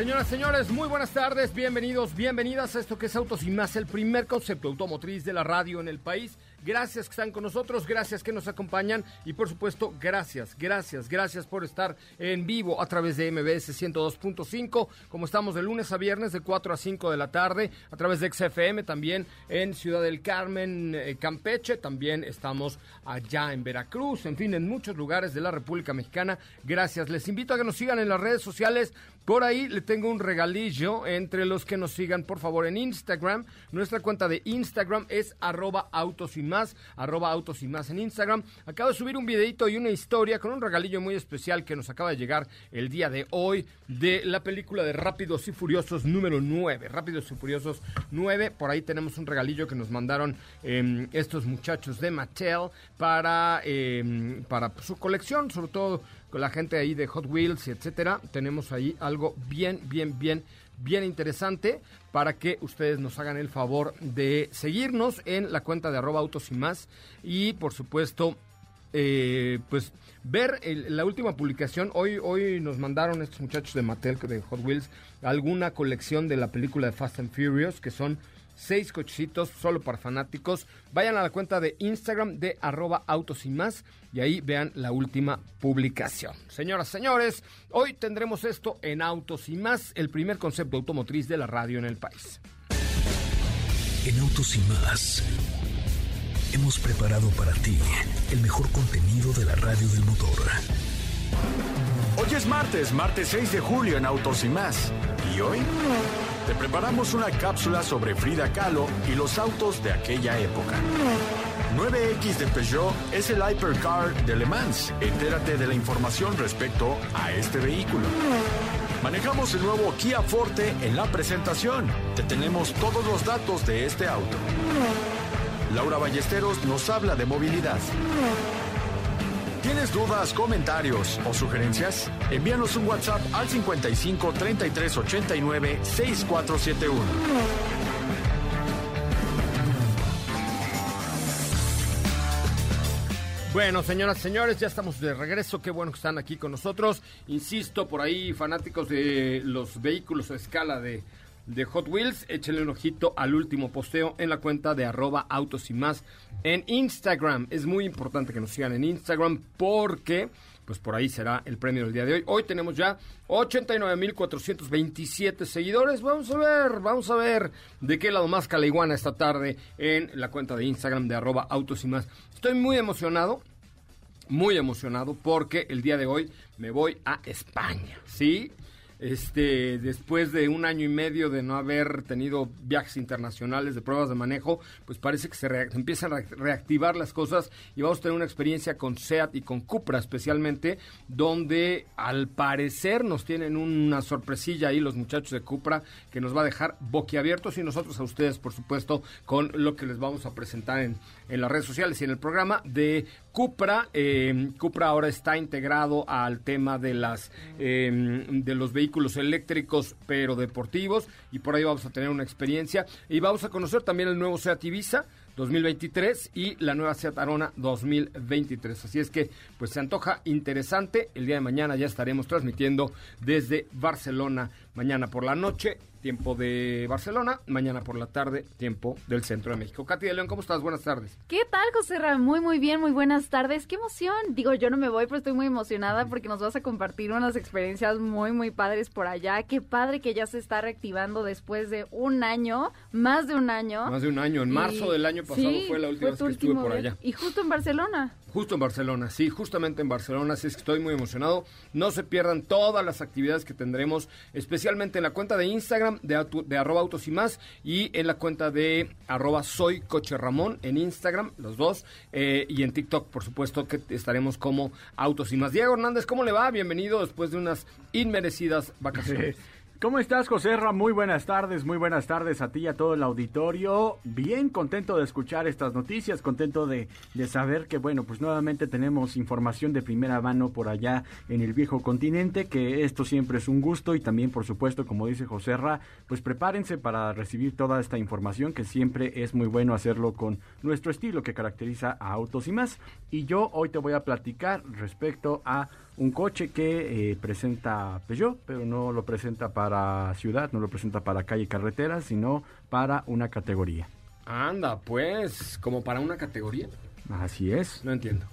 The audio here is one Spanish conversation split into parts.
Señoras, señores, muy buenas tardes, bienvenidos, bienvenidas a esto que es Autos y más, el primer concepto automotriz de la radio en el país. Gracias que están con nosotros, gracias que nos acompañan y por supuesto, gracias, gracias, gracias por estar en vivo a través de MBS 102.5, como estamos de lunes a viernes de 4 a 5 de la tarde, a través de XFM también en Ciudad del Carmen, eh, Campeche, también estamos allá en Veracruz, en fin, en muchos lugares de la República Mexicana. Gracias, les invito a que nos sigan en las redes sociales. Por ahí le tengo un regalillo entre los que nos sigan, por favor, en Instagram. Nuestra cuenta de Instagram es arroba autos y más, autos y más en Instagram. Acabo de subir un videito y una historia con un regalillo muy especial que nos acaba de llegar el día de hoy de la película de Rápidos y Furiosos número 9. Rápidos y Furiosos 9. Por ahí tenemos un regalillo que nos mandaron eh, estos muchachos de Mattel para, eh, para su colección, sobre todo con la gente ahí de Hot Wheels etcétera. Tenemos ahí algo bien, bien, bien, bien interesante para que ustedes nos hagan el favor de seguirnos en la cuenta de arroba autos y más. Y por supuesto, eh, pues ver la última publicación. Hoy, hoy nos mandaron estos muchachos de Mattel, de Hot Wheels, alguna colección de la película de Fast and Furious, que son seis cochecitos solo para fanáticos. Vayan a la cuenta de Instagram de arroba autos y más y ahí vean la última publicación. Señoras, señores, hoy tendremos esto en Autos y más, el primer concepto automotriz de la radio en el país. En Autos y más hemos preparado para ti el mejor contenido de la radio del motor. Hoy es martes, martes 6 de julio en Autos y más. ¿Y hoy? Te preparamos una cápsula sobre Frida Kahlo y los autos de aquella época. 9X de Peugeot es el hypercar de Le Mans. Entérate de la información respecto a este vehículo. Manejamos el nuevo Kia Forte en la presentación. Te tenemos todos los datos de este auto. Laura Ballesteros nos habla de movilidad. ¿Tienes dudas, comentarios o sugerencias? Envíanos un WhatsApp al 55 33 89 6471. Bueno, señoras y señores, ya estamos de regreso. Qué bueno que están aquí con nosotros. Insisto, por ahí, fanáticos de los vehículos a escala de, de Hot Wheels, échenle un ojito al último posteo en la cuenta de arroba autos y más en Instagram. Es muy importante que nos sigan en Instagram porque, pues por ahí será el premio del día de hoy. Hoy tenemos ya 89.427 seguidores. Vamos a ver, vamos a ver de qué lado más calaiguana esta tarde en la cuenta de Instagram de arroba autos y más. Estoy muy emocionado, muy emocionado porque el día de hoy me voy a España, ¿sí? Este, después de un año y medio de no haber tenido viajes internacionales de pruebas de manejo, pues parece que se, empiezan a re- reactivar las cosas y vamos a tener una experiencia con SEAT y con Cupra especialmente, donde al parecer nos tienen una sorpresilla ahí los muchachos de Cupra que nos va a dejar boquiabiertos y nosotros a ustedes, por supuesto, con lo que les vamos a presentar en, en las redes sociales y en el programa de Cupra. Eh, Cupra ahora está integrado al tema de las eh, de los vehículos eléctricos pero deportivos y por ahí vamos a tener una experiencia y vamos a conocer también el nuevo Seat Ibiza 2023 y la nueva Seat Arona 2023. Así es que pues se antoja interesante. El día de mañana ya estaremos transmitiendo desde Barcelona mañana por la noche tiempo de Barcelona, mañana por la tarde, tiempo del centro de México. Katy de León, ¿cómo estás? Buenas tardes. ¿Qué tal, José? Muy, muy bien, muy buenas tardes. ¡Qué emoción! Digo, yo no me voy, pero estoy muy emocionada porque nos vas a compartir unas experiencias muy, muy padres por allá. Qué padre que ya se está reactivando después de un año, más de un año. Más de un año. En marzo Y- del año pasado sí, fue la última vez que estuve por allá. Y justo en Barcelona. Justo en Barcelona, sí, justamente en Barcelona, así es que estoy muy emocionado. No se pierdan todas las actividades que tendremos, especialmente en la cuenta de Instagram de, de arroba autos y más y en la cuenta de arroba soy coche Ramón en Instagram, los dos, eh, y en TikTok, por supuesto, que estaremos como autos y más. Diego Hernández, ¿cómo le va? Bienvenido después de unas inmerecidas vacaciones. ¿Cómo estás, José? Muy buenas tardes, muy buenas tardes a ti y a todo el auditorio. Bien contento de escuchar estas noticias, contento de, de, saber que, bueno, pues nuevamente tenemos información de primera mano por allá en el viejo continente, que esto siempre es un gusto y también, por supuesto, como dice José pues prepárense para recibir toda esta información, que siempre es muy bueno hacerlo con nuestro estilo que caracteriza a Autos y más. Y yo hoy te voy a platicar respecto a un coche que eh, presenta Peugeot, pero no lo presenta para ciudad, no lo presenta para calle y carretera, sino para una categoría. Anda, pues, como para una categoría. Así es. No entiendo.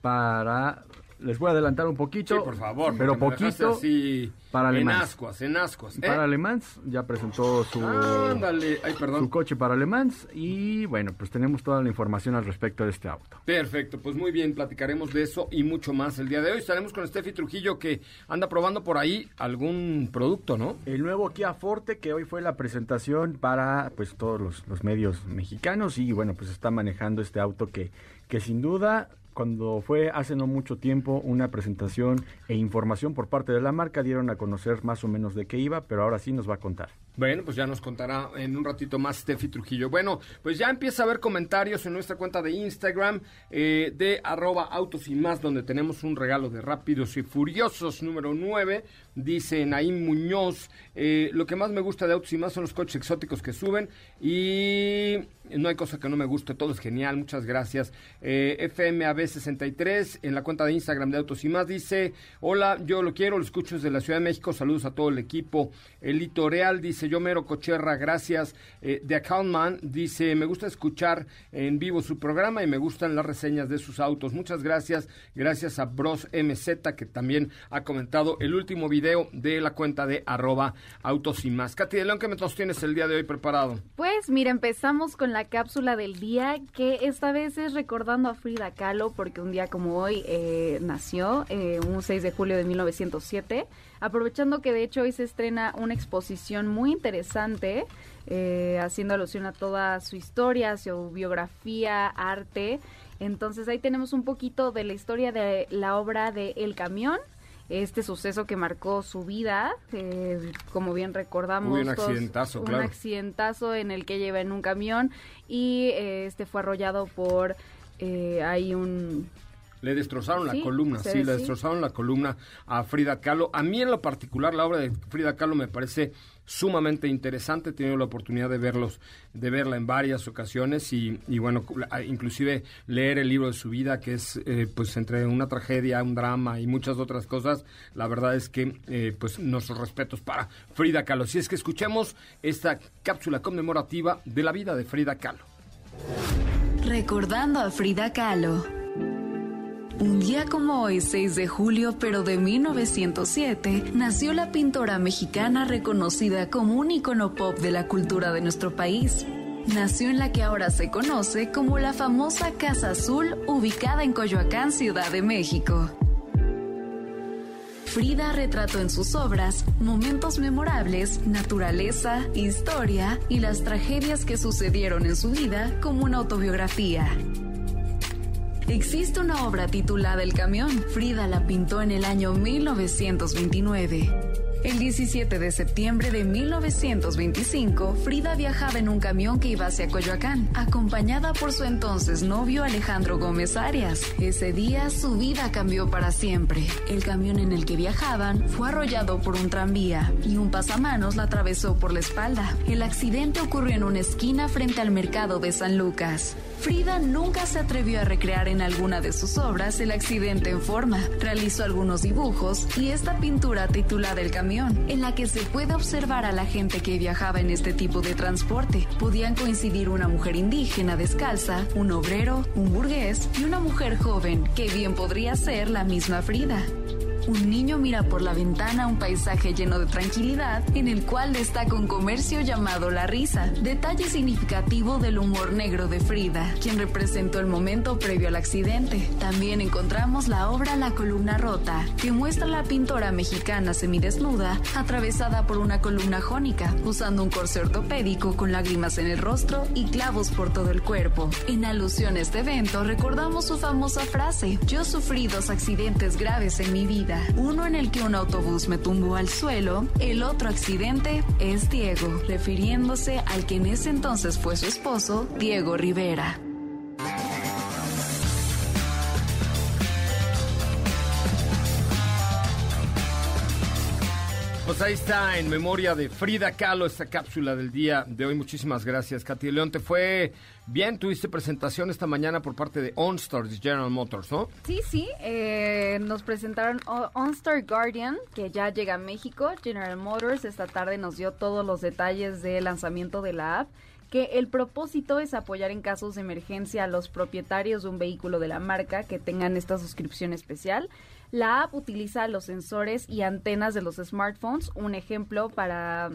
Para les voy a adelantar un poquito. Sí, por favor. Pero poquito. Así para en Alemán. ascuas, en ascuas. ¿eh? Para Alemán ya presentó su, Ándale. Ay, perdón. su coche para Alemán y bueno, pues tenemos toda la información al respecto de este auto. Perfecto, pues muy bien, platicaremos de eso y mucho más el día de hoy. Estaremos con Steffi Trujillo que anda probando por ahí algún producto, ¿no? El nuevo Kia Forte que hoy fue la presentación para pues todos los, los medios mexicanos y bueno, pues está manejando este auto que, que sin duda cuando fue hace no mucho tiempo una presentación e información por parte de la marca, dieron a conocer más o menos de qué iba, pero ahora sí nos va a contar. Bueno, pues ya nos contará en un ratito más Steffi Trujillo. Bueno, pues ya empieza a haber comentarios en nuestra cuenta de Instagram eh, de arroba autos y más, donde tenemos un regalo de rápidos y furiosos número 9. Dice Naim Muñoz, eh, lo que más me gusta de autos y más son los coches exóticos que suben y no hay cosa que no me guste, todo es genial, muchas gracias. Eh, FMAB63 en la cuenta de Instagram de Autos y más dice, hola, yo lo quiero, lo escucho desde la Ciudad de México, saludos a todo el equipo. El Litoreal dice, yo mero Cocherra, gracias. Eh, The Accountman dice, me gusta escuchar en vivo su programa y me gustan las reseñas de sus autos. Muchas gracias, gracias a Bros MZ que también ha comentado el último video de la cuenta de arroba Autos y más. Katy de León, ¿qué nos tienes el día de hoy preparado? Pues mira, empezamos con la cápsula del día, que esta vez es recordando a Frida Kahlo, porque un día como hoy eh, nació, eh, un 6 de julio de 1907, aprovechando que de hecho hoy se estrena una exposición muy interesante, eh, haciendo alusión a toda su historia, su biografía, arte. Entonces ahí tenemos un poquito de la historia de la obra de El Camión, este suceso que marcó su vida, eh, como bien recordamos. Uy, un accidentazo, un claro. accidentazo en el que lleva en un camión y eh, este fue arrollado por eh, hay un Le destrozaron Sí, la columna, sí, le sí. destrozaron la columna a Frida Kahlo. A mí en lo particular la obra de Frida Kahlo me parece sumamente interesante. He tenido la oportunidad de verlos, de verla en varias ocasiones y, bueno, inclusive leer el libro de su vida, que es eh, pues entre una tragedia, un drama y muchas otras cosas. La verdad es que eh, pues nuestros respetos para Frida Kahlo. Si es que escuchemos esta cápsula conmemorativa de la vida de Frida Kahlo. Recordando a Frida Kahlo. Un día como hoy, 6 de julio, pero de 1907, nació la pintora mexicana reconocida como un icono pop de la cultura de nuestro país. Nació en la que ahora se conoce como la famosa Casa Azul, ubicada en Coyoacán, Ciudad de México. Frida retrató en sus obras momentos memorables, naturaleza, historia y las tragedias que sucedieron en su vida como una autobiografía. Existe una obra titulada El camión. Frida la pintó en el año 1929. El 17 de septiembre de 1925, Frida viajaba en un camión que iba hacia Coyoacán, acompañada por su entonces novio Alejandro Gómez Arias. Ese día su vida cambió para siempre. El camión en el que viajaban fue arrollado por un tranvía y un pasamanos la atravesó por la espalda. El accidente ocurrió en una esquina frente al mercado de San Lucas. Frida nunca se atrevió a recrear en alguna de sus obras el accidente en forma. Realizó algunos dibujos y esta pintura titulada El camión, en la que se puede observar a la gente que viajaba en este tipo de transporte. Podían coincidir una mujer indígena descalza, un obrero, un burgués y una mujer joven, que bien podría ser la misma Frida. Un niño mira por la ventana un paisaje lleno de tranquilidad en el cual destaca un comercio llamado La Risa, detalle significativo del humor negro de Frida, quien representó el momento previo al accidente. También encontramos la obra La columna rota, que muestra a la pintora mexicana semidesnuda atravesada por una columna jónica, usando un corsé ortopédico con lágrimas en el rostro y clavos por todo el cuerpo. En alusión a este evento recordamos su famosa frase, yo sufrí dos accidentes graves en mi vida. Uno en el que un autobús me tumbó al suelo, el otro accidente es Diego, refiriéndose al que en ese entonces fue su esposo, Diego Rivera. Ahí está en memoria de Frida Kahlo esta cápsula del día de hoy. Muchísimas gracias, Katy León. Te fue bien, tuviste presentación esta mañana por parte de OnStar de General Motors, ¿no? Sí, sí, eh, nos presentaron OnStar Guardian, que ya llega a México. General Motors esta tarde nos dio todos los detalles del lanzamiento de la app que el propósito es apoyar en casos de emergencia a los propietarios de un vehículo de la marca que tengan esta suscripción especial. La app utiliza los sensores y antenas de los smartphones, un ejemplo para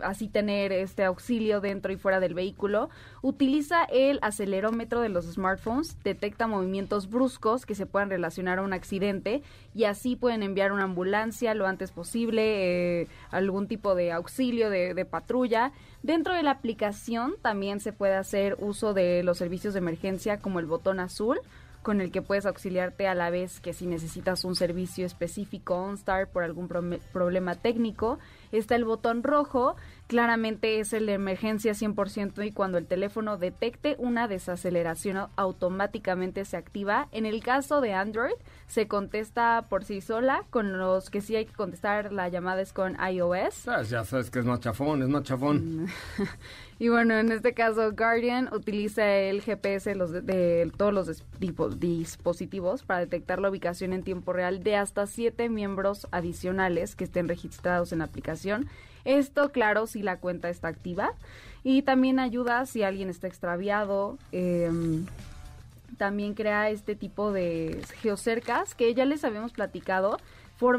así tener este auxilio dentro y fuera del vehículo. Utiliza el acelerómetro de los smartphones, detecta movimientos bruscos que se puedan relacionar a un accidente y así pueden enviar una ambulancia lo antes posible, eh, algún tipo de auxilio de patrulla. Dentro de la aplicación también se puede hacer uso de los servicios de emergencia como el botón azul con el que puedes auxiliarte a la vez que si necesitas un servicio específico OnStar por algún problema técnico. Está el botón rojo, claramente es el de emergencia 100% y cuando el teléfono detecte una desaceleración automáticamente se activa. En el caso de Android se contesta por sí sola, con los que sí hay que contestar la llamada es con iOS. Ah, ya sabes que es más chafón, es más chafón. y bueno, en este caso Guardian utiliza el GPS los de, todos los dispositivos para detectar la ubicación en tiempo real de hasta siete miembros adicionales que estén registrados en la aplicación esto, claro, si la cuenta está activa. Y también ayuda si alguien está extraviado. Em, también crea este tipo de geocercas que ya les habíamos platicado.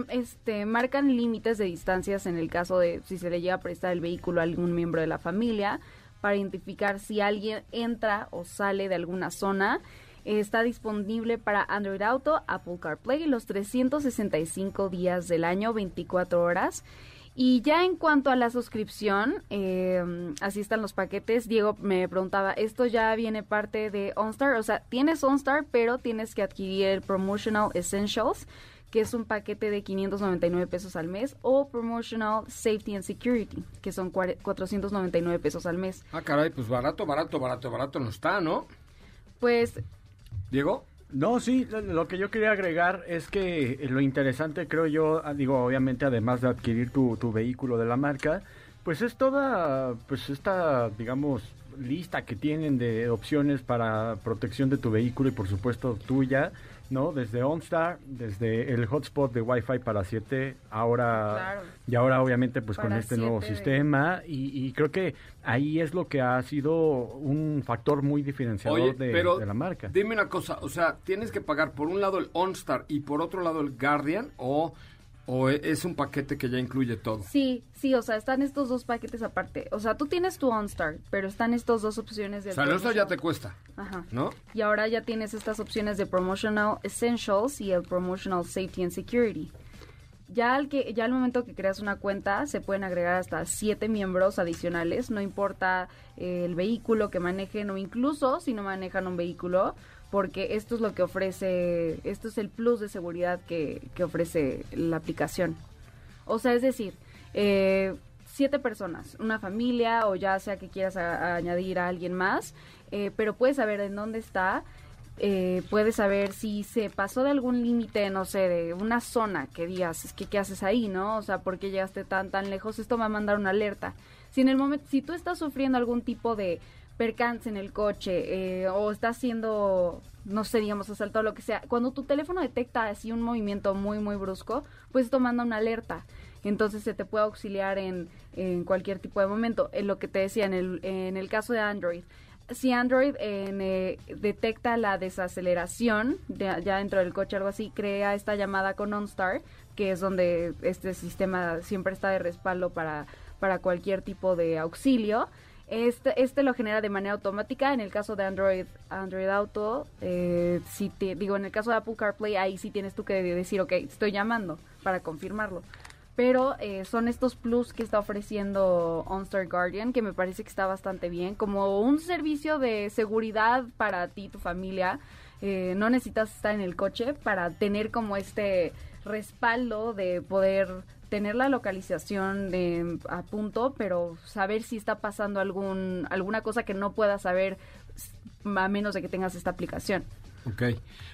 este, marcan límites de distancias en el caso de si se le llega a prestar el vehículo a algún miembro de la familia para identificar si alguien entra o sale de alguna zona. Está disponible para Android Auto, Apple CarPlay los 365 días del año, 24 horas. Y ya en cuanto a la suscripción, eh, así están los paquetes. Diego me preguntaba, ¿esto ya viene parte de OnStar? O sea, tienes OnStar, pero tienes que adquirir el Promotional Essentials, que es un paquete de 599 pesos al mes, o Promotional Safety and Security, que son 499 pesos al mes. Ah, caray, pues barato, barato, barato, barato no está, ¿no? Pues... Diego. No, sí, lo que yo quería agregar es que lo interesante, creo yo, ah, digo, obviamente, además de adquirir tu, tu vehículo de la marca, pues es toda, pues esta, digamos, lista que tienen de opciones para protección de tu vehículo y por supuesto tuya, ¿no? Desde OnStar, desde el hotspot de Wi-Fi para 7, ahora y ahora obviamente pues con este nuevo sistema y, creo que ahí es lo que ha sido un factor muy diferenciador de, de, la marca. Dime una cosa, o sea, tienes que pagar por un lado el OnStar y por otro lado el Guardian o ¿O e, es un paquete que ya incluye todo? Sí, sí, o sea, están estos dos paquetes aparte. O sea, tú tienes tu OnStar, pero están estas dos opciones de... O sea, eso ya te cuesta, Ajá. ¿no? Y ahora ya tienes estas opciones de Promotional Essentials y el Promotional Safety and Security. Ya al, que, ya al momento que creas una cuenta se pueden agregar hasta siete miembros adicionales, no importa eh, el vehículo que manejen o incluso si no manejan un vehículo, porque esto es lo que ofrece, esto es el plus de seguridad que, ofrece la aplicación. O sea, es decir, eh, siete personas, una familia o ya sea que quieras añadir a alguien más, eh, pero puedes saber en dónde está, eh, puedes saber si se pasó de algún límite, no sé, de una zona que digas, es que qué haces ahí, ¿no? O sea, ¿por qué llegaste tan tan lejos? Esto va a mandar una alerta. Si en el momento, si tú estás sufriendo algún tipo de percance en el coche eh, o está haciendo, no sé, digamos, asaltado lo que sea, cuando tu teléfono detecta así un movimiento muy, muy brusco, pues esto manda una alerta. Entonces se te puede auxiliar en, en cualquier tipo de momento. En lo que te decía, en el, en el caso de Android, si Android eh, detecta la desaceleración ya dentro del coche, algo así, crea esta llamada con OnStar, que es donde este sistema siempre está de respaldo para, para cualquier tipo de auxilio. Este, este lo genera de manera automática. En el caso de Android, Android Auto, eh, si te, digo, en el caso de Apple CarPlay, ahí sí tienes tú que decir, ok, estoy llamando para confirmarlo. Pero eh, son estos plus que está ofreciendo OnStar Guardian, que me parece que está bastante bien, como un servicio de seguridad para ti y tu familia. Eh, no necesitas estar en el coche para tener como este respaldo de poder tener la localización de, a punto, pero saber si está pasando algún alguna cosa que no puedas saber a menos de que tengas esta aplicación. Ok.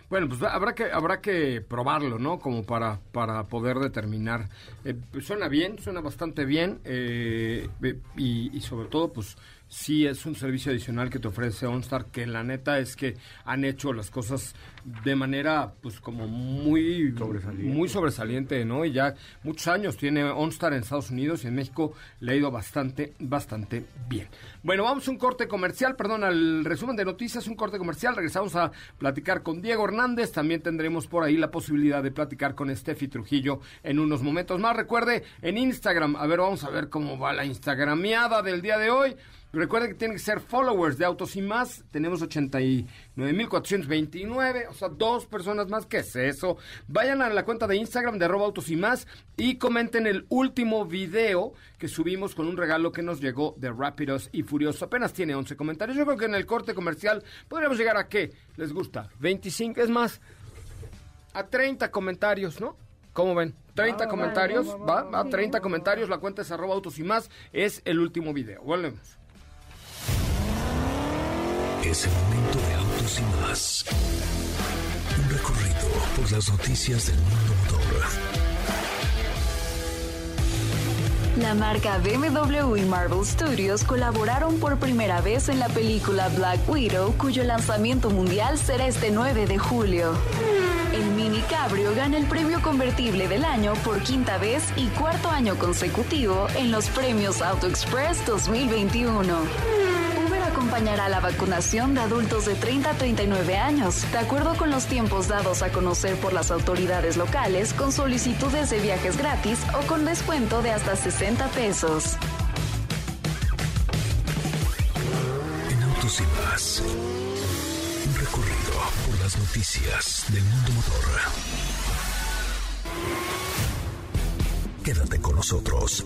Bueno, pues habrá que habrá que probarlo, ¿no? Como para para poder determinar. Eh, pues suena bien, suena bastante bien eh, y, y, sobre todo, pues sí es un servicio adicional que te ofrece OnStar, que la neta es que han hecho las cosas de manera, pues como muy sobresaliente, muy sobresaliente ¿no? Y ya muchos años tiene OnStar en Estados Unidos y en México le ha ido bastante, bastante bien. Bueno, vamos a un corte comercial, perdón, al resumen de noticias, un corte comercial. Regresamos a platicar con Diego Hernández. También tendremos por ahí la posibilidad de platicar con Steffi Trujillo en unos momentos más. Recuerde, en Instagram, a ver, vamos a ver cómo va la Instagramiada del día de hoy. Recuerden que tienen que ser followers de Autos y Más. Tenemos 89.429, o sea, dos personas más. ¿Qué es eso? Vayan a la cuenta de Instagram de arroba Autos y Más y comenten el último video que subimos con un regalo que nos llegó de Rápidos y Furiosos. Apenas tiene 11 comentarios. Yo creo que en el corte comercial podríamos llegar a qué? ¿Les gusta? 25, es más, a 30 comentarios, ¿no? ¿Cómo ven? 30 comentarios, va, va, 30 comentarios, la cuenta es arroba autos y más, es el último video. Volvemos. Es el momento de autos y más. Un recorrido por las noticias del mundo motor. La marca BMW y Marvel Studios colaboraron por primera vez en la película Black Widow, cuyo lanzamiento mundial será este 9 de julio. El Mini Cabrio gana el premio convertible del año por quinta vez y cuarto año consecutivo en los premios Auto Express 2021 acompañará la vacunación de adultos de 30 a 39 años, de acuerdo con los tiempos dados a conocer por las autoridades locales, con solicitudes de viajes gratis o con descuento de hasta 60 pesos. En Autos y Más, un recorrido por las noticias del mundo motor. Quédate con nosotros.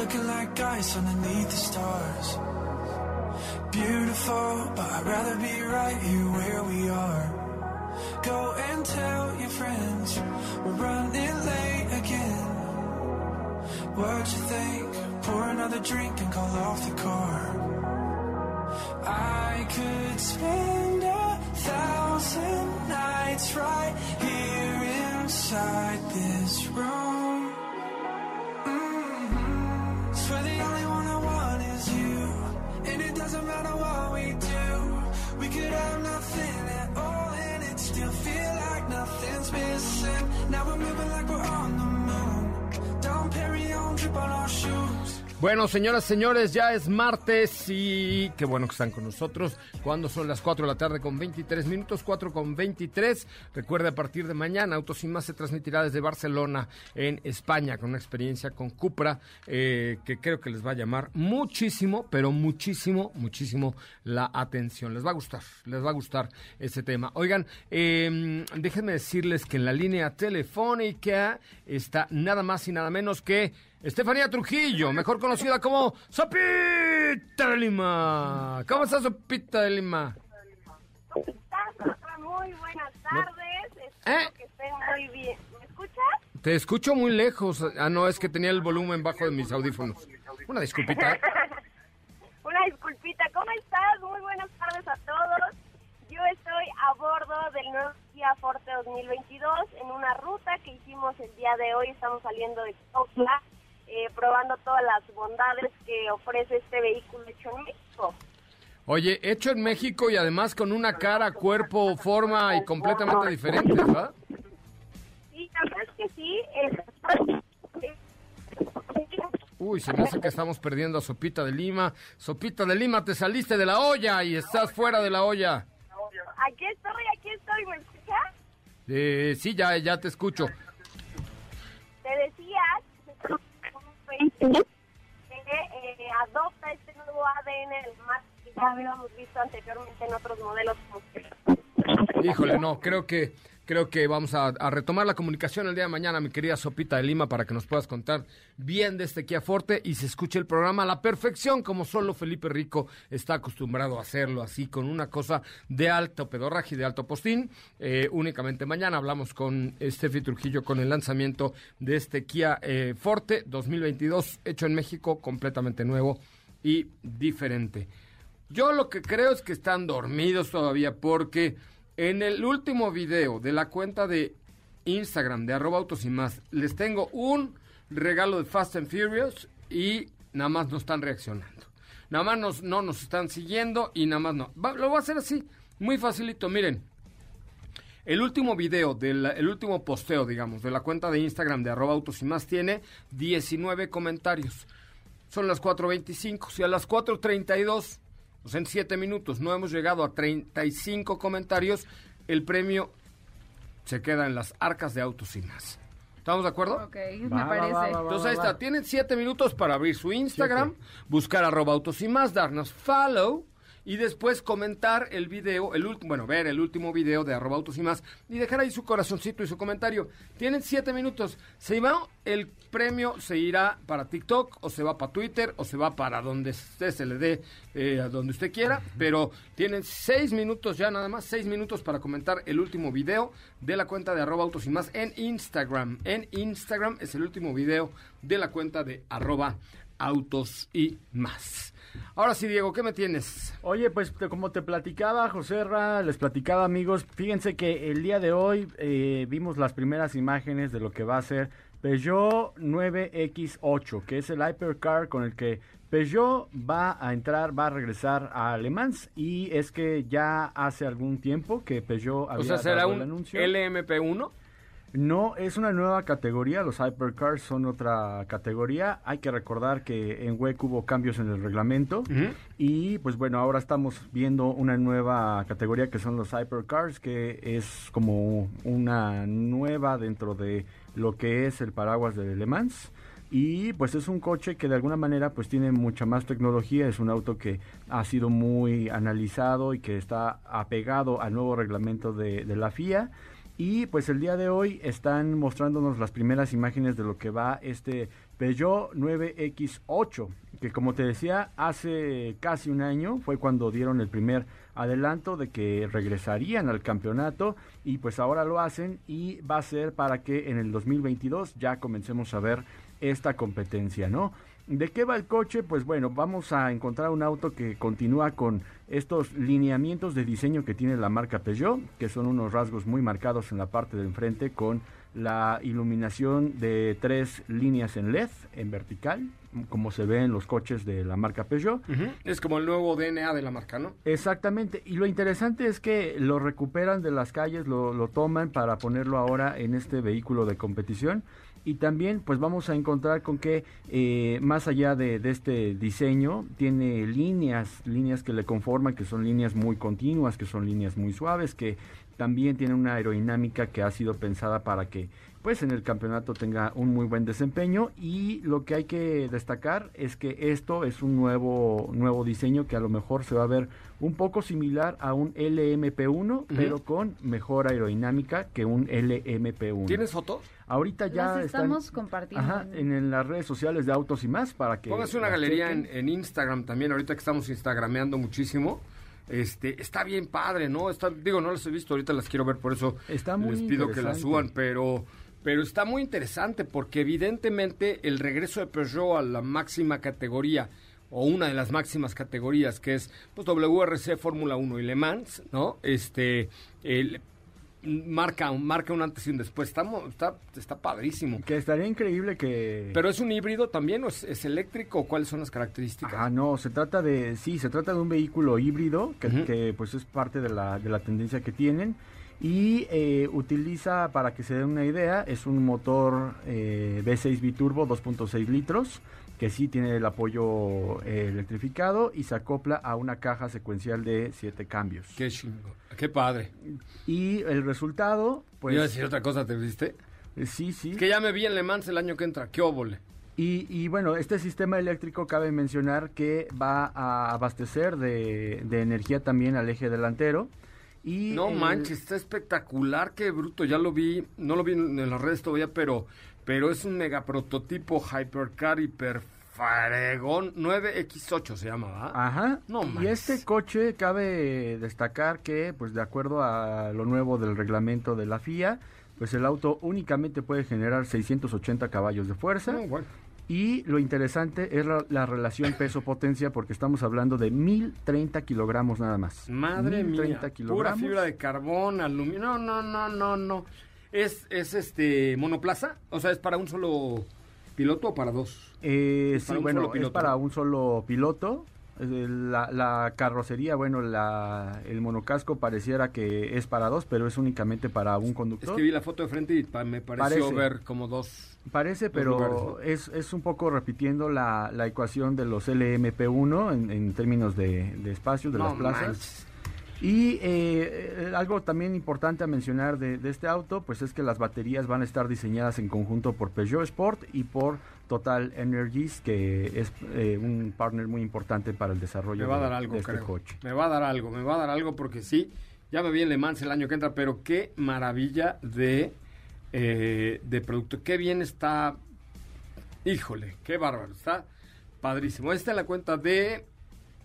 Looking like ice underneath the stars. Beautiful, but I'd rather be right here where we are. Go and tell your friends we're running late again. What you think? Pour another drink and call off the car. I could spend a thousand nights right here inside this room. Still feel like nothing's missing. Now we're moving like we're on the moon. Don't Perry on, drip on. Bueno, señoras, señores, ya es martes y qué bueno que están con nosotros. Cuando son las 4 de la tarde con 23 minutos, 4 con 23. Recuerde, a partir de mañana, Autos y Más se transmitirá desde Barcelona, en España, con una experiencia con Cupra, eh, que creo que les va a llamar muchísimo, pero muchísimo, muchísimo la atención. Les va a gustar, les va a gustar ese tema. Oigan, eh, déjenme decirles que en la línea telefónica está nada más y nada menos que Estefanía Trujillo, mejor conocida como Sopita de Lima. ¿Cómo estás, Sopita de Lima? Muy buenas tardes. Espero ¿Eh? que estén muy bien. ¿Me escuchas? Te escucho muy lejos. Ah, no, es que tenía el volumen bajo de mis audífonos. Una disculpita. Una disculpita. ¿Cómo estás? Muy buenas tardes a todos. Yo estoy a bordo del nuevo Kia Forte 2022 en una ruta que hicimos el día de hoy. Estamos saliendo de Oxla, eh, probando todas las bondades que ofrece este vehículo hecho en México. Oye, hecho en México y además con una cara, cuerpo, forma y completamente diferente, ¿verdad? Sí, la verdad es que sí. es- Uy, se me hace que estamos perdiendo a Sopita de Lima. Sopita de Lima, te saliste de la olla y estás fuera de la olla. Aquí estoy, aquí estoy, ¿me escuchas? Eh, sí, ya, ya te escucho. Eh, adopta este nuevo ADN del mar que ya habíamos visto anteriormente en otros modelos Híjole, no, creo que creo que vamos a, retomar la comunicación el día de mañana, mi querida Sopita de Lima, para que nos puedas contar bien de este Kia Forte y se escuche el programa a la perfección, como solo Felipe Rico está acostumbrado a hacerlo, así con una cosa de alto pedorraje y de alto postín. Eh, únicamente mañana hablamos con Steffi Trujillo con el lanzamiento de este Kia eh, Forte 2022, hecho en México, completamente nuevo y diferente. Yo lo que creo es que están dormidos todavía porque en el último video de la cuenta de Instagram de arroba y más, les tengo un regalo de Fast and Furious y nada más no están reaccionando. Nada más no nos están siguiendo y nada más no. Lo voy a hacer así, muy facilito, miren. El último video, del, el último posteo, digamos, de la cuenta de Instagram de arroba y más tiene 19 comentarios. Son las 4.25. Si a las 4.32, o sea, en 7 minutos, no hemos llegado a 35 comentarios, el premio se queda en las arcas de autos y más. ¿Estamos de acuerdo? Ok, me Va, parece. va, va, va. Entonces ahí está, tienen siete minutos para abrir su Instagram, buscar arroba autos y más, darnos follow y después comentar el video, el último, bueno, ver el último video de arroba autos y más y dejar ahí su corazoncito y su comentario. Tienen siete minutos. Se va, el premio se irá para TikTok o se va para Twitter o se va para donde usted se le dé, eh, a donde usted quiera, pero tienen seis minutos ya nada más, seis minutos para comentar el último video de la cuenta de arroba autos y más en Instagram. En Instagram es el último video de la cuenta de arroba autos y más. Ahora sí, Diego, ¿qué me tienes? Oye, pues te- como te platicaba, José Ra, les platicaba amigos, fíjense que el día de hoy eh, vimos las primeras imágenes de lo que va a ser Peugeot 9X8, que es el hypercar con el que Peugeot va a entrar, va a regresar a Le Mans y es que ya hace algún tiempo que Peugeot había O sea, será dado un el anuncio. LMP1. No, es una nueva categoría, los hypercars son otra categoría. Hay que recordar que en WEC hubo cambios en el reglamento y pues bueno, ahora estamos viendo una nueva categoría que son los hypercars, que es como una nueva dentro de lo que es el paraguas de Le Mans. Y pues es un coche que de alguna manera pues tiene mucha más tecnología, es un auto que ha sido muy analizado y que está apegado al nuevo reglamento de, de la FIA. Y pues el día de hoy están mostrándonos las primeras imágenes de lo que va este Peugeot 9X8, que como te decía, hace casi un año fue cuando dieron el primer adelanto de que regresarían al campeonato y pues ahora lo hacen y va a ser para que en el 2022 ya comencemos a ver esta competencia, ¿no? ¿De qué va el coche? Pues bueno, vamos a encontrar un auto que continúa con estos lineamientos de diseño que tiene la marca Peugeot, que son unos rasgos muy marcados en la parte del frente con la iluminación de tres líneas en LED, en vertical, como se ve en los coches de la marca Peugeot. Es como el nuevo DNA de la marca, ¿no? Exactamente, y lo interesante es que lo recuperan de las calles, lo, lo toman para ponerlo ahora en este vehículo de competición y también pues vamos a encontrar con que eh, más allá de, de este diseño tiene líneas, líneas que le conforman, que son líneas muy continuas, que son líneas muy suaves, que también tiene una aerodinámica que ha sido pensada para que pues en el campeonato tenga un muy buen desempeño y lo que hay que destacar es que esto es un nuevo nuevo diseño que a lo mejor se va a ver un poco similar a un LMP1 pero con mejor aerodinámica que un LMP1. ¿Tienes fotos? Ahorita ya Las están estamos compartiendo. Ajá, en, en las redes sociales de Autos y más para que Póngase una galería en, Instagram también, ahorita que estamos instagrameando muchísimo. Este, está bien padre, ¿no? Está, digo, no las he visto, ahorita las quiero ver, por eso Está muy les pido que las suban, pero, pero está muy interesante porque evidentemente el regreso de Peugeot a la máxima categoría o una de las máximas categorías que es pues WRC Fórmula 1 y Le Mans, ¿no? Este el- marca, marca un antes y un después. Está, está, está padrísimo. que estaría increíble que Pero es un híbrido también o es, es eléctrico cuáles son las características? Ah, no, se trata de, sí, se trata de un vehículo híbrido que, que, pues es parte de la, de la tendencia que tienen y eh, utiliza, para que se den una idea, es un motor eh, V6 biturbo 2.6 litros que sí tiene el apoyo eh, electrificado y se acopla a una caja secuencial de siete cambios. Qué chingo. Qué padre. Y el resultado, pues... A decir otra cosa, ¿te viste? eh, Sí, sí. Es que ya me vi en Le Mans el año que entra. Qué óvole. Y, y bueno, este sistema eléctrico cabe mencionar que va a abastecer de, de energía también al eje delantero. Y No el- manches, está espectacular, qué bruto. Ya lo vi, no lo vi en las redes todavía, pero, pero es un mega prototipo Hypercar hiper fregón 9X8 se llama, ¿verdad? Ajá. No y manches. este coche cabe destacar que, pues de acuerdo a lo nuevo del reglamento de la FIA, pues el auto únicamente puede generar 680 caballos de fuerza. No, bueno. Y lo interesante es la, la relación peso-potencia porque estamos hablando de 1030 kilogramos nada más. Madre 1030 mía, pura kilogramos. fibra de carbón, aluminio. No, no, no, no, no. ¿Es, es este monoplaza? O sea, ¿es para un solo piloto o para dos? Eh, Es sí, para bueno, solo es para un solo piloto. Eh, La, la carrocería, bueno, la, el monocasco pareciera que es para dos, pero es únicamente para un Es conductor. que vi la foto de frente y pa- me pareció Parece. ver como dos. Parece, Dos pero lugares, ¿no? es, es un poco repitiendo la, la ecuación de los LMP1 en, en términos de, de espacios de No las plazas. manches. Y eh, eh, algo también importante a mencionar de, de este auto, pues es que las baterías van a estar diseñadas en conjunto por Peugeot Sport y por Total Energies, que es eh, un partner muy importante para el desarrollo Me va a dar algo, de este creo. coche. Me va a dar algo, me va a dar algo porque sí, ya me vi en Le Mans el año que entra, pero qué maravilla de, eh, de producto. Qué bien está. Híjole, qué bárbaro. Está padrísimo. Esta es la cuenta de.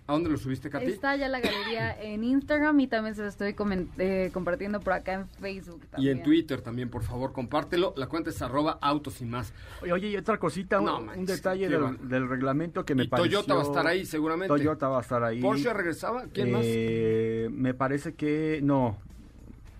¿A dónde lo subiste, Katy? Está ya la galería en Instagram y también se lo estoy eh, compartiendo por acá en Facebook. Y También. en Twitter también, por favor, compártelo. La cuenta es arroba autos y más. Oye, Oye, y otra cosita, un, No, un manches, detalle qué del, del reglamento que me y pareció... Toyota va a estar ahí, seguramente. Toyota va a estar ahí. ¿Porsche regresaba? ¿Quién más? Eh, me parece que no.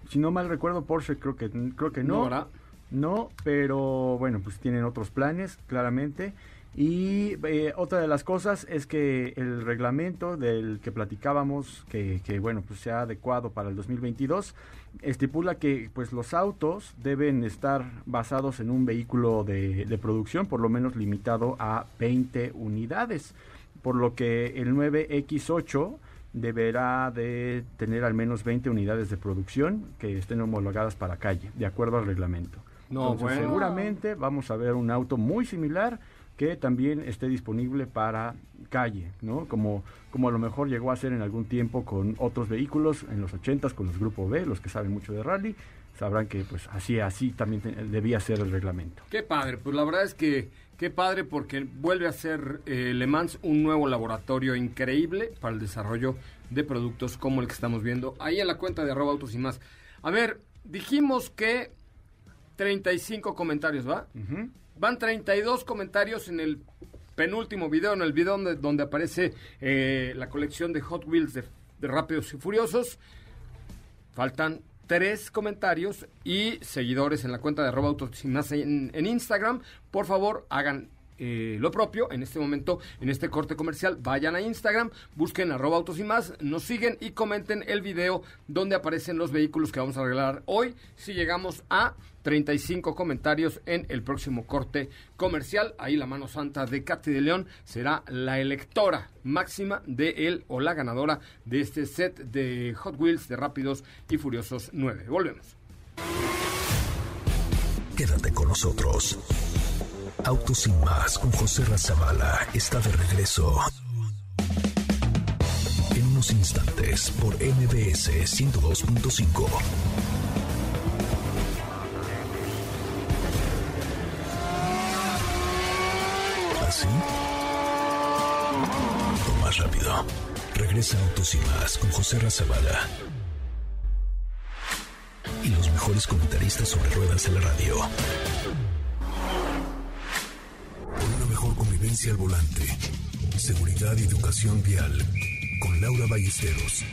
Si no mal recuerdo, Porsche creo que creo que no. No, ¿verdad? No, pero bueno, pues tienen otros planes, claramente. Y eh, otra de las cosas es que el reglamento del que platicábamos, que, que, bueno, pues sea adecuado para el 2022, estipula que pues los autos deben estar basados en un vehículo de, de producción, por lo menos limitado a 20 unidades, por lo que el 9X8 deberá de tener al menos 20 unidades de producción que estén homologadas para calle, de acuerdo al reglamento. No, Entonces, bueno. seguramente vamos a ver un auto muy similar que también esté disponible para calle, ¿no? Como, como a lo mejor llegó a ser en algún tiempo con otros vehículos en los 80s con los Grupo B, los que saben mucho de rally, sabrán que pues así así también te- debía ser el reglamento. Qué padre, pues la verdad es que qué padre porque vuelve a ser eh, Le Mans un nuevo laboratorio increíble para el desarrollo de productos como el que estamos viendo ahí en la cuenta de arroba autos y más. A ver, dijimos que 35 comentarios, ¿va? Van 32 comentarios en el penúltimo video, en el video donde, donde aparece eh, la colección de Hot Wheels de, Rápidos y Furiosos. Faltan tres comentarios y seguidores en la cuenta de arroba en, en Instagram. Por favor, hagan eh, lo propio en este momento, en este corte comercial. Vayan a Instagram, busquen arroba autos y más, nos siguen y comenten el video donde aparecen los vehículos que vamos a regalar hoy. Si llegamos a 35 comentarios en el próximo corte comercial, ahí la mano santa de Katy de León será la electora máxima de él o la ganadora de este set de Hot Wheels de Rápidos y Furiosos 9. Volvemos. Quédate con nosotros. Autos sin más con José Razabala está de regreso. En unos instantes por MBS 102.5. Regresa Autos y más con José Razabala. Y los mejores comentaristas sobre ruedas en la radio. Por una mejor convivencia al volante. Seguridad y educación vial. Con Laura Ballesteros.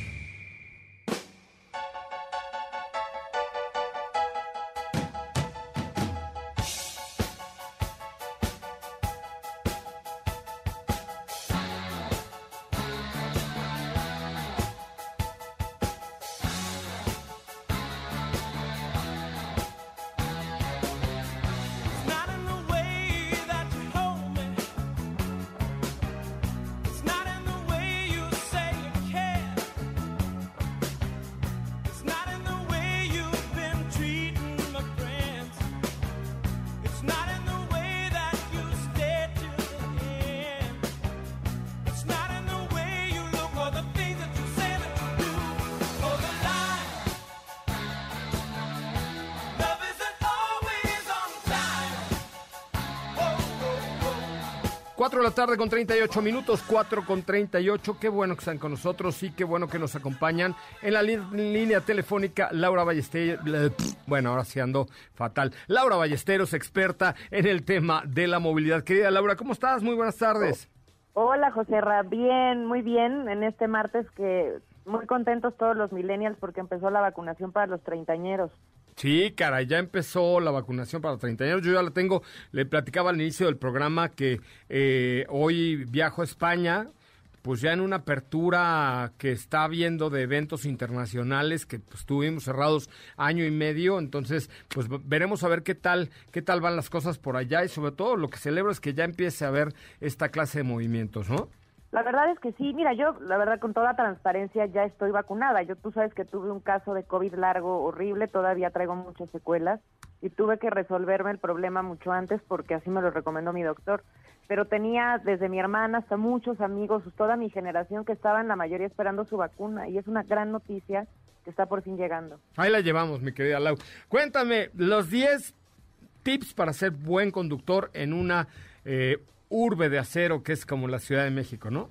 4 de la tarde con 38 minutos, 4 con 38. Qué bueno que están con nosotros y qué bueno que nos acompañan en la línea telefónica Laura Ballesteros. Bueno, ahora sí ando fatal. Laura Ballesteros, experta en el tema de la movilidad. Querida Laura, ¿cómo estás? Muy buenas tardes. Hola, José Ra. Bien, muy bien. En este martes que muy contentos todos los millennials porque empezó la vacunación para los treintañeros. Sí, cara, ya empezó la vacunación para los 30 años. Yo ya la tengo, le platicaba al inicio del programa que eh, hoy viajo a España, pues ya en una apertura que está habiendo de eventos internacionales que pues, estuvimos cerrados año y medio, entonces pues veremos a ver qué tal, qué tal van las cosas por allá y sobre todo lo que celebro es que ya empiece a haber esta clase de movimientos, ¿no? La verdad es que sí, mira, yo la verdad con toda transparencia ya estoy vacunada. Yo tú sabes que tuve un caso de COVID largo, horrible, todavía traigo muchas secuelas y tuve que resolverme el problema mucho antes porque así me lo recomendó mi doctor. Pero tenía desde mi hermana hasta muchos amigos, toda mi generación que estaban la mayoría esperando su vacuna y es una gran noticia que está por fin llegando. Ahí la llevamos, mi querida Lau. Cuéntame, los 10 tips para ser buen conductor en una eh, urbe de acero que es como la Ciudad de México, ¿no?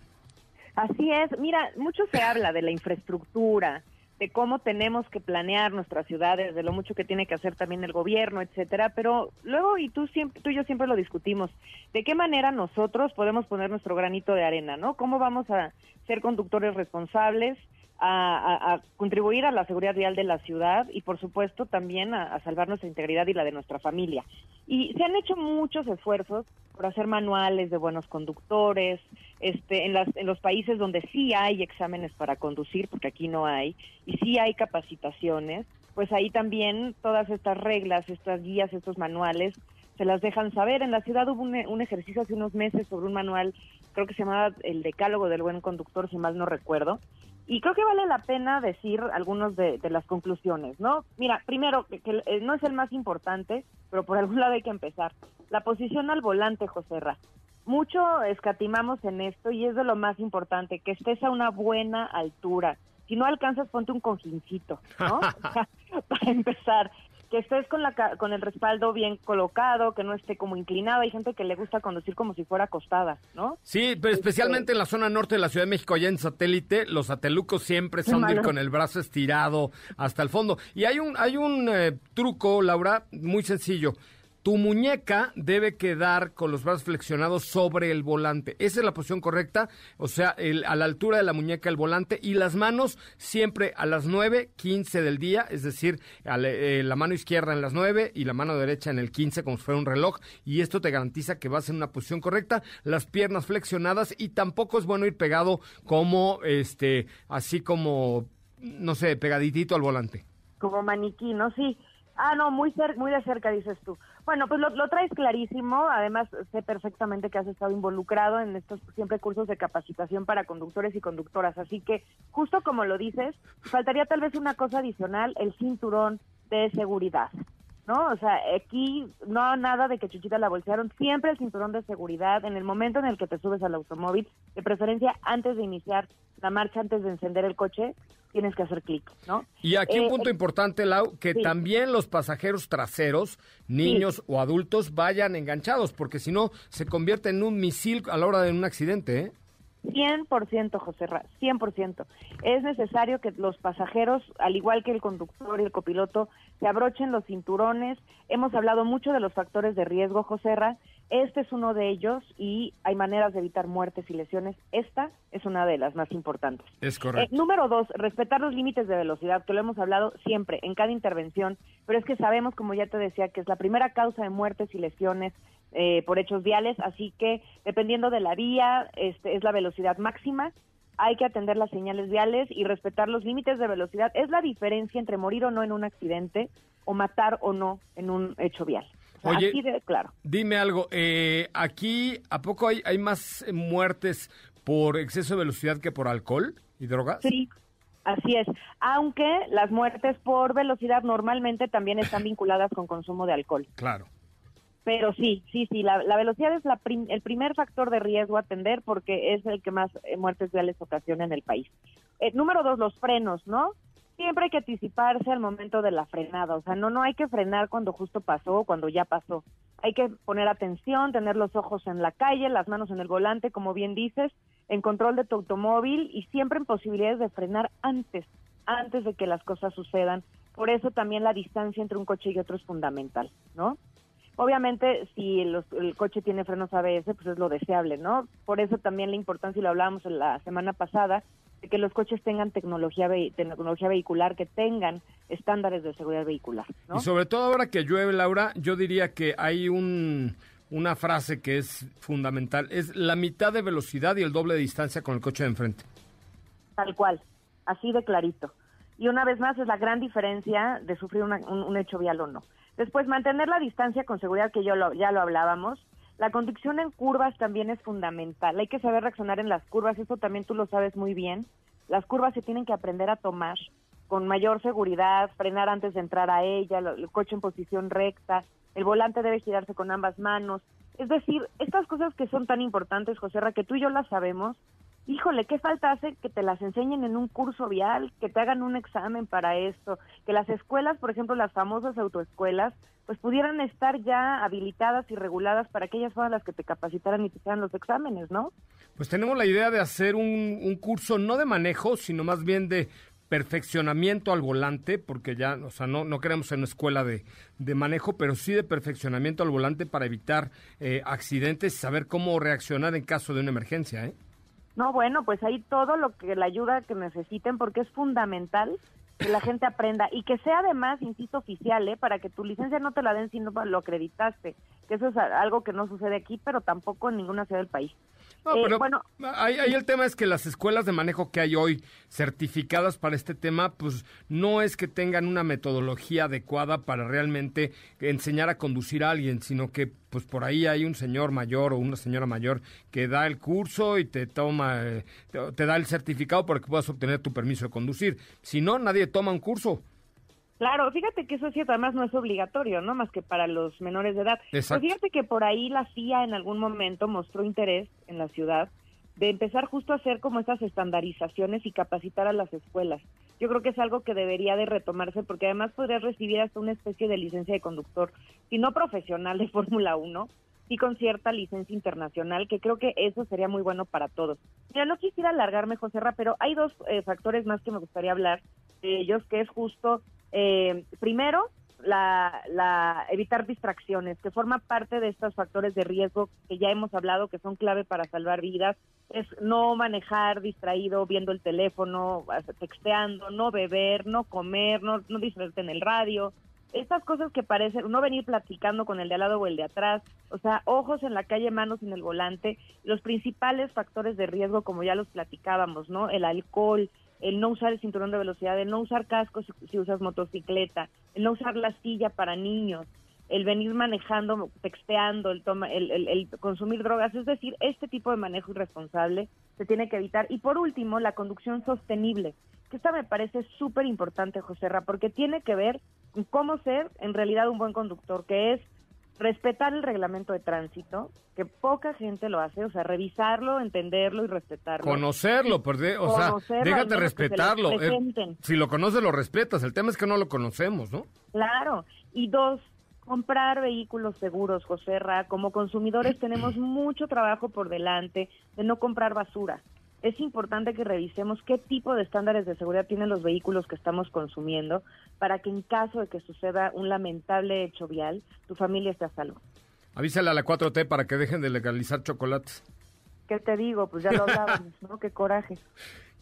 Así es, mira, mucho se habla de la infraestructura, de cómo tenemos que planear nuestras ciudades, de lo mucho que tiene que hacer también el gobierno, etcétera, pero luego y tú siempre tú y yo siempre lo discutimos, de qué manera nosotros podemos poner nuestro granito de arena, ¿no? ¿Cómo vamos a ser conductores responsables? A, contribuir a la seguridad vial de la ciudad y por supuesto también a, a salvar nuestra integridad y la de nuestra familia. Y se han hecho muchos esfuerzos por hacer manuales de buenos conductores, este, en, las, en los países donde sí hay exámenes para conducir, porque aquí no hay, y sí hay capacitaciones, pues ahí también todas estas reglas, estas guías, estos manuales, se las dejan saber. En la ciudad hubo un, un ejercicio hace unos meses sobre un manual, creo que se llamaba el Decálogo del Buen Conductor, si mal no recuerdo, y creo que vale la pena decir algunos de, de las conclusiones, ¿no? Mira, primero, que, que, eh, no es el más importante, pero por algún lado hay que empezar. La posición al volante, José Ra. Mucho escatimamos en esto y es de lo más importante, que estés a una buena altura. Si no alcanzas, ponte un cojincito, ¿no? Para empezar, que estés con, la, con el respaldo bien colocado, que no esté como inclinado. Hay gente que le gusta conducir como si fuera acostada, ¿no? Sí, pero especialmente en la zona norte de la Ciudad de México, allá en satélite, los satelucos siempre son de ir con el brazo estirado hasta el fondo. Y hay un, hay un eh, truco, Laura, muy sencillo. Tu muñeca debe quedar con los brazos flexionados sobre el volante. Esa es la posición correcta, o sea, el- a la altura de la muñeca el volante y las manos siempre a las 9, 15 del día, es decir, eh, la mano izquierda en las 9 y la mano derecha en el 15 como si fuera un reloj y esto te garantiza que vas en una posición correcta, las piernas flexionadas y tampoco es bueno ir pegado como, este, así como, no sé, pegaditito al volante. como maniquí, ¿no? Sí. Ah, no, muy, muy de cerca, dices tú. Bueno, pues lo, lo traes clarísimo. Además, sé perfectamente que has estado involucrado en estos siempre cursos de capacitación para conductores y conductoras. Así que, justo como lo dices, faltaría tal vez una cosa adicional, el cinturón de seguridad. ¿No? O sea, aquí no nada de que Chuchita la bolsearon, siempre el cinturón de seguridad en el momento en el que te subes al automóvil, de preferencia antes de iniciar la marcha, antes de encender el coche, tienes que hacer clic, ¿no? Y aquí un Eh, punto eh, importante, Lau, que sí. también los pasajeros traseros, niños o adultos, vayan enganchados, porque si no, se convierte en un misil a la hora de un accidente, ¿eh? 100%, José Ra, 100%. Es necesario que los pasajeros, al igual que el conductor y el copiloto, se abrochen los cinturones. Hemos hablado mucho de los factores de riesgo, José Ra. Este es uno de ellos y hay maneras de evitar muertes y lesiones. Esta es una de las más importantes. Es Eh, correcto. número dos, respetar los límites de velocidad, que lo hemos hablado siempre, en cada intervención, pero es que sabemos, como ya te decía, que es la primera causa de muertes y lesiones eh, por hechos viales, así que dependiendo de la vía, este, es la velocidad máxima, hay que atender las señales viales y respetar los límites de velocidad. Es la diferencia entre morir o no en un accidente o matar o no en un hecho vial. O sea, Oye, así de claro. Dime algo, eh, aquí, ¿a poco hay, hay más eh, muertes por exceso de velocidad que por alcohol y drogas? Sí, así es. Aunque las muertes por velocidad normalmente también están vinculadas con consumo de alcohol. Claro. Pero sí, sí, sí, la, velocidad es la el primer factor de riesgo a atender porque es el que más eh, muertes viales ocasiona en el país. Eh, número dos, los frenos, ¿no? Siempre hay que anticiparse al momento de la frenada, o sea, no, no hay que frenar cuando justo pasó o cuando ya pasó. Hay que poner atención, tener los ojos en la calle, las manos en el volante, como bien dices, en control de tu automóvil y siempre en posibilidades de frenar antes, antes de que las cosas sucedan. Por eso también la distancia entre un coche y otro es fundamental, ¿no? Obviamente, si los- el coche tiene frenos ABS, pues es lo deseable, ¿no? Por eso también la importancia, y lo hablábamos en la semana pasada, de que los coches tengan tecnología, tecnología vehicular, que tengan estándares de seguridad vehicular, ¿no? Y sobre todo ahora que llueve, Laura, yo diría que hay un, una frase que es fundamental. Es la mitad de velocidad y el doble de distancia con el coche de enfrente. Tal cual, así de clarito. Y una vez más es la gran diferencia de sufrir una- un, un hecho vial o no. Después, mantener la distancia con seguridad, que yo lo- ya lo hablábamos. La conducción en curvas también es fundamental. Hay que saber reaccionar en las curvas, eso también tú lo sabes muy bien. Las curvas se tienen que aprender a tomar con mayor seguridad, frenar antes de entrar a ella, el coche en posición recta, el volante debe girarse con ambas manos. Es decir, estas cosas que son tan importantes, José Ra, que tú y yo las sabemos, híjole, ¿qué falta hace que te las enseñen en un curso vial, que te hagan un examen para esto, que las escuelas, por ejemplo, las famosas autoescuelas, pues pudieran estar ya habilitadas y reguladas para que ellas fueran las que te capacitaran y te hicieran los exámenes, ¿no? Pues tenemos la idea de hacer un, un curso no de manejo, sino más bien de perfeccionamiento al volante, porque ya, o sea, no, no queremos una escuela de, de manejo, pero sí de perfeccionamiento al volante para evitar eh, accidentes y saber cómo reaccionar en caso de una emergencia, ¿eh? No, bueno, pues ahí todo lo que la ayuda que necesiten, porque es fundamental que la gente aprenda y que sea además, insisto, oficial, ¿eh? para que tu licencia no te la den si no lo acreditaste, que eso es algo que no sucede aquí, pero tampoco en ninguna ciudad del país. No, Eh, pero bueno, ahí, ahí el tema es que las escuelas de manejo que hay hoy certificadas para este tema, pues no es que tengan una metodología adecuada para realmente enseñar a conducir a alguien, sino que pues por ahí hay un señor mayor o una señora mayor que da el curso y te toma, eh, te, te da el certificado para que puedas obtener tu permiso de conducir. Si no, nadie toma un curso. Claro, fíjate que eso sí, además no es obligatorio, ¿no? Más que para los menores de edad. Exacto. Pues fíjate que por ahí la FIA en algún momento mostró interés en la ciudad de empezar justo a hacer como estas estandarizaciones y capacitar a las escuelas. Yo creo que es algo que debería de retomarse porque además podrías recibir hasta una especie de licencia de conductor, si no profesional de Fórmula 1, y con cierta licencia internacional, que creo que eso sería muy bueno para todos. Mira, no quisiera alargarme, José Ra, pero hay dos eh, factores más que me gustaría hablar de ellos, que es justo, eh, primero, la, la evitar distracciones, que forma parte de estos factores de riesgo que ya hemos hablado, que son clave para salvar vidas, es no manejar distraído viendo el teléfono, texteando, no beber, no comer, no, no distraerte en el radio, estas cosas que parecen, no venir platicando con el de al lado o el de atrás, o sea, ojos en la calle, manos en el volante, los principales factores de riesgo, como ya los platicábamos, ¿no? El alcohol, el no usar el cinturón de velocidad, el no usar cascos si, usas motocicleta, el no usar la silla para niños, el venir manejando, texteando, el, toma, el consumir drogas, es decir, este tipo de manejo irresponsable se tiene que evitar. Y por último, la conducción sostenible, que esta me parece súper importante, José Ra, porque tiene que ver con cómo ser en realidad un buen conductor, que es respetar el reglamento de tránsito, que poca gente lo hace, o sea, revisarlo, entenderlo y respetarlo. Conocerlo, porque, o sea, Conocerlo, al déjate respetarlo. eh, si lo conoces, lo respetas. El tema es que no lo conocemos, ¿no? Claro. Y dos, comprar vehículos seguros, José Ra. Como consumidores tenemos mucho trabajo por delante de no comprar basura. Es importante que revisemos qué tipo de estándares de seguridad tienen los vehículos que estamos consumiendo para que en caso de que suceda un lamentable hecho vial, tu familia esté a salvo. Avísale a la 4T para que dejen de legalizar chocolates. ¿Qué te digo? Pues ya lo hablábamos, ¿no? Qué coraje.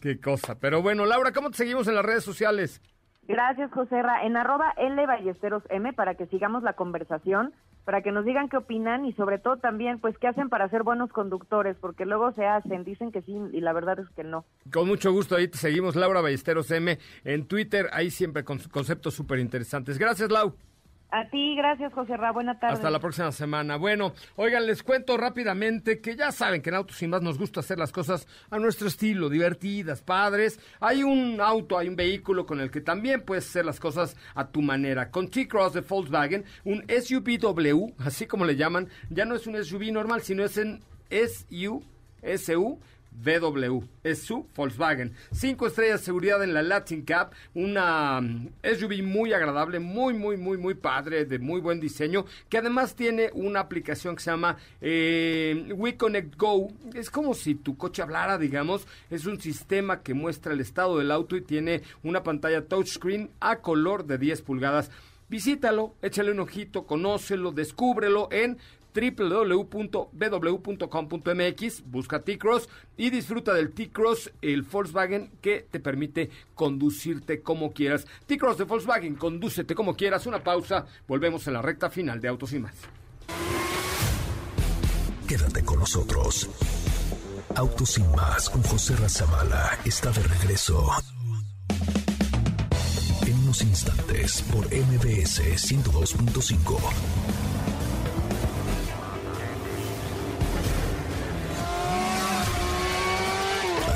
Qué cosa. Pero bueno, Laura, ¿cómo te seguimos en las redes sociales? Gracias, José Ra. En arroba L Ballesteros M para que sigamos la conversación, para que nos digan qué opinan y sobre todo también, pues, qué hacen para ser buenos conductores, porque luego se hacen, dicen que sí y la verdad es que no. Con mucho gusto, ahí te seguimos, Laura Ballesteros M, en Twitter, ahí siempre con conceptos súper interesantes. Gracias, Lau. A ti, gracias, José Ra. Buena tarde. Hasta la próxima semana. Bueno, oigan, les cuento rápidamente que ya saben que en Autos Sin Más nos gusta hacer las cosas a nuestro estilo, divertidas, padres. Hay un auto, hay un vehículo con el que también puedes hacer las cosas a tu manera. Con T-Cross de Volkswagen, un SUVW, así como le llaman, ya no es un SUV normal, sino es un SU, SU VW. Es su Volkswagen. Cinco estrellas de seguridad en la Latin Cup. Una mm, SUV muy agradable, muy, muy, muy, muy padre, de muy buen diseño. Que además tiene una aplicación que se llama eh, WeConnect Go. Es como si tu coche hablara, digamos. Es un sistema que muestra el estado del auto y tiene una pantalla touchscreen a color de 10 pulgadas. Visítalo, échale un ojito, conócelo, descúbrelo en www.bw.com.mx, busca T-Cross y disfruta del T-Cross, el Volkswagen que te permite conducirte como quieras. T-Cross de Volkswagen, condúcete como quieras. Una pausa, volvemos en la recta final de Autos y más. Quédate con nosotros. Autos y más con José Razabala está de regreso. En unos instantes por MBS 102.5.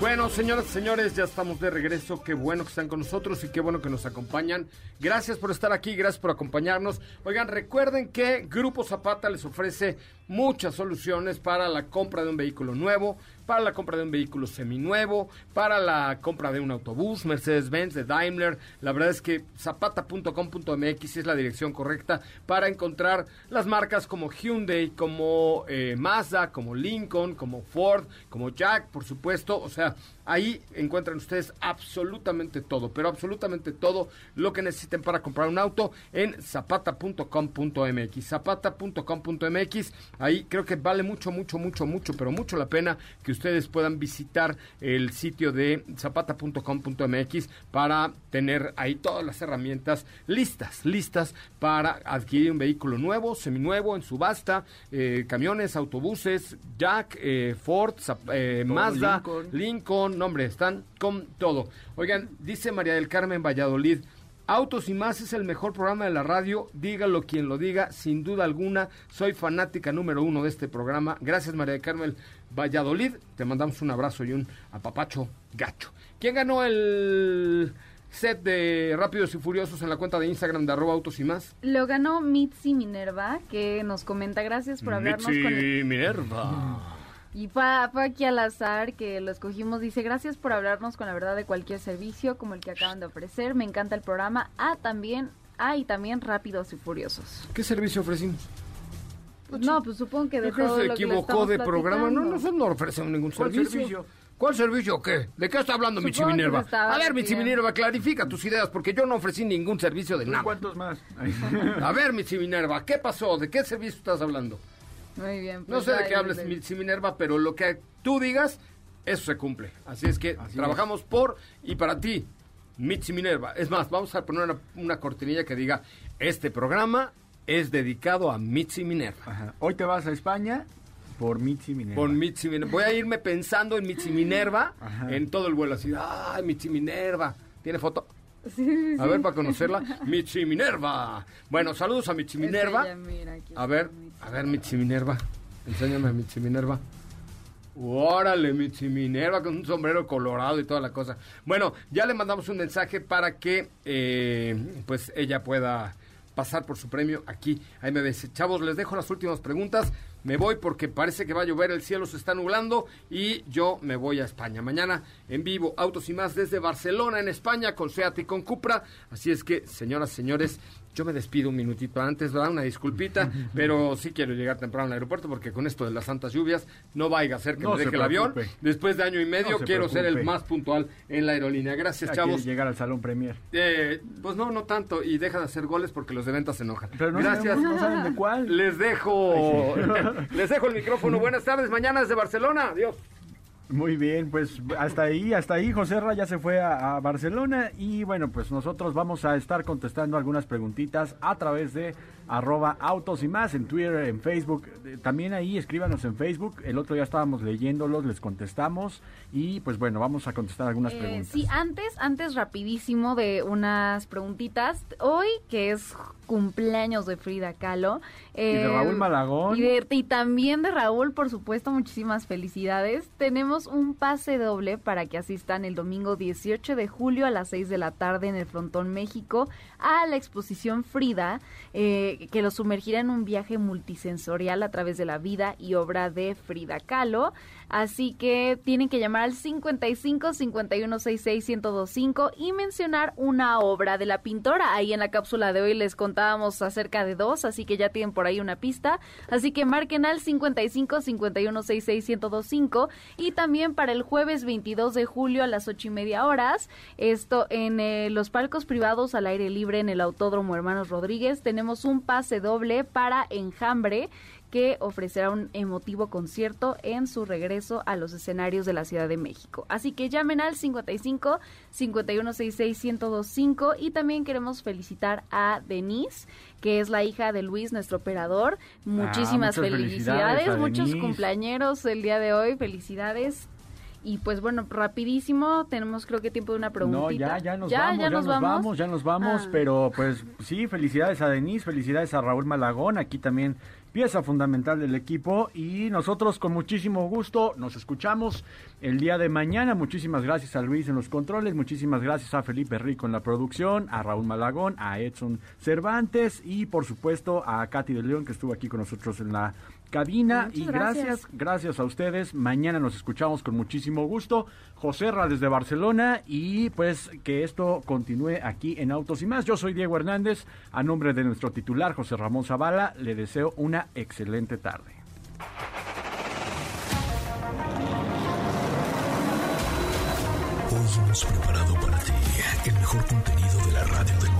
Bueno, señoras y señores, ya estamos de regreso. Qué bueno que están con nosotros y qué bueno que nos acompañan. Gracias por estar aquí, gracias por acompañarnos. Oigan, recuerden que Grupo Zapata les ofrece muchas soluciones para la compra de un vehículo nuevo, para la compra de un vehículo seminuevo, para la compra de un autobús, Mercedes-Benz, de Daimler. La verdad es que zapata.com.mx es la dirección correcta para encontrar las marcas como Hyundai, como eh, Mazda, como Lincoln, como Ford, como Jack, por supuesto. O sea, ahí encuentran ustedes absolutamente todo, pero absolutamente todo lo que necesiten para comprar un auto en zapata.com.mx. Zapata.com.mx. Ahí creo que vale mucho, mucho, mucho, mucho, pero mucho la pena que ustedes puedan visitar el sitio de zapata.com.mx para tener ahí todas las herramientas listas, listas para adquirir un vehículo nuevo, seminuevo, en subasta, eh, camiones, autobuses, Jack, eh, Ford, eh, Mazda, Lincoln. Lincoln, nombre, están con todo. Oigan, dice María del Carmen Valladolid, Autos y más es el mejor programa de la radio, dígalo quien lo diga, sin duda alguna, soy fanática número uno de este programa. Gracias María del Carmen Valladolid, te mandamos un abrazo y un apapacho gacho. ¿Quién ganó el set de Rápidos y Furiosos en la cuenta de Instagram de arroba autos y más? Lo ganó Mitzi Minerva, que nos comenta gracias por hablarnos con el... Minerva. Y fue, aquí al azar que lo escogimos. Dice, gracias por hablarnos con la verdad de cualquier servicio como el que acaban de ofrecer. Me encanta el programa. Ah, también, ah, y también Rápidos y Furiosos. ¿Qué servicio ofrecimos? no, pues supongo que de Yo creo todo que se lo que le equivocó de programa. No, nosotros no ofrecemos ningún ¿Cuál servicio. servicio? ¿Cuál servicio o qué? ¿De qué está hablando Michi Minerva? A ver, Michi. Minerva, clarifica tus ideas, porque yo no ofrecí ningún servicio de nada. ¿Cuántos más? A ver, Michi Minerva, ¿qué pasó? ¿De qué servicio estás hablando? Muy bien. No pues sé de qué hables, les- Michi Minerva, pero lo que tú digas, eso se cumple. Así es que Así trabajamos por y para ti, Michi Minerva. Es más, vamos a poner una, una cortinilla que diga, este programa es dedicado a Michi Minerva. Ajá. Hoy te vas a España por Mitzi Minerva. Por Mitzi Minerva. Voy a irme pensando en Mitzi Minerva Ajá. en todo el vuelo. Así, ay, Mitzi Minerva. ¿Tiene foto? Sí, sí, A sí. ver, para conocerla. Mitzi Minerva. Bueno, saludos a Mitzi Minerva. ella, mira, aquí A ver, Mitzi. A ver, Mitzi Minerva. Enséñame a Mitzi Minerva. Órale, Mitzi Minerva con un sombrero colorado y toda la cosa. Bueno, ya le mandamos un mensaje para que eh, pues ella pueda pasar por su premio aquí a MBS. Chavos, les dejo las últimas preguntas. Me voy porque parece que va a llover, el cielo se está nublando y yo me voy a España. Mañana en vivo, Autos y más desde Barcelona, en España, con Seat y con Cupra. Así es que, señoras, señores, yo me despido un minutito antes, ¿verdad? Una disculpita, pero sí quiero llegar temprano al aeropuerto porque con esto de las santas lluvias no vaya a ser que No me se deje el avión. Después de año y medio No quiero ser el más puntual en la aerolínea. Gracias, Ya chavos. llegar al Salón Premier. Eh, pues no, no tanto. Y deja de hacer goles porque los de venta se enojan. Pero no Gracias. no saben de cuál. Les dejo, les dejo el micrófono. Buenas tardes. Mañana desde Barcelona. Adiós. Muy bien, pues hasta ahí, hasta ahí José Ra ya se fue a, a Barcelona y bueno, pues nosotros vamos a estar contestando algunas preguntitas a través de arroba autos y más en Twitter, en Facebook. Eh, También ahí escríbanos en Facebook. El otro día estábamos leyéndolos, les contestamos y pues bueno, vamos a contestar algunas Eh, preguntas. sí, antes, antes rapidísimo de unas preguntitas. Hoy, que es cumpleaños de Frida Kahlo. Y de eh, Raúl Malagón. Y, de- y también de Raúl, por supuesto, muchísimas felicidades. Tenemos un pase doble para que asistan el domingo 18 de julio a las 6 de la tarde en el Frontón México a la exposición Frida, eh, que los sumergirá en un viaje multisensorial a través de la vida y obra de Frida Kahlo. Así que tienen que llamar al 55 51 66 1025 y mencionar una obra de la pintora. Ahí en la cápsula de hoy les contábamos acerca de dos, así que ya tienen por ahí una pista. Así que marquen al 55 51 66 1025 y también para el jueves 22 de julio a las ocho y media horas. Esto en eh, los palcos privados al aire libre en el Autódromo Hermanos Rodríguez. Tenemos un pase doble para Enjambre que ofrecerá un emotivo concierto en su regreso a los escenarios de la Ciudad de México. Así que llamen al 55 5166 1025 y también queremos felicitar a Denise, que es la hija de Luis, nuestro operador. Muchísimas muchas felicidades, muchos cumpleañeros el día de hoy, felicidades. Y pues bueno, rapidísimo, tenemos creo que tiempo de una No, preguntita. ya, ya nos vamos, ya nos vamos, ya nos vamos, Ah. pero pues sí, felicidades a Denise, felicidades a Raúl Malagón, aquí también pieza fundamental del equipo y nosotros con muchísimo gusto nos escuchamos el día de mañana. Muchísimas gracias a Luis en los controles, muchísimas gracias a Felipe Rico en la producción, a Raúl Malagón, a Edson Cervantes y por supuesto a Katy de León que estuvo aquí con nosotros en la cabina Muchas y gracias, gracias. gracias a ustedes. Mañana nos escuchamos con muchísimo gusto. José Ra desde Barcelona y pues que esto continúe aquí en Autos y más. Yo soy Diego Hernández. A nombre de nuestro titular José Ramón Zavala, le deseo una excelente tarde. Hoy hemos preparado para ti el mejor contenido de la radio del motor.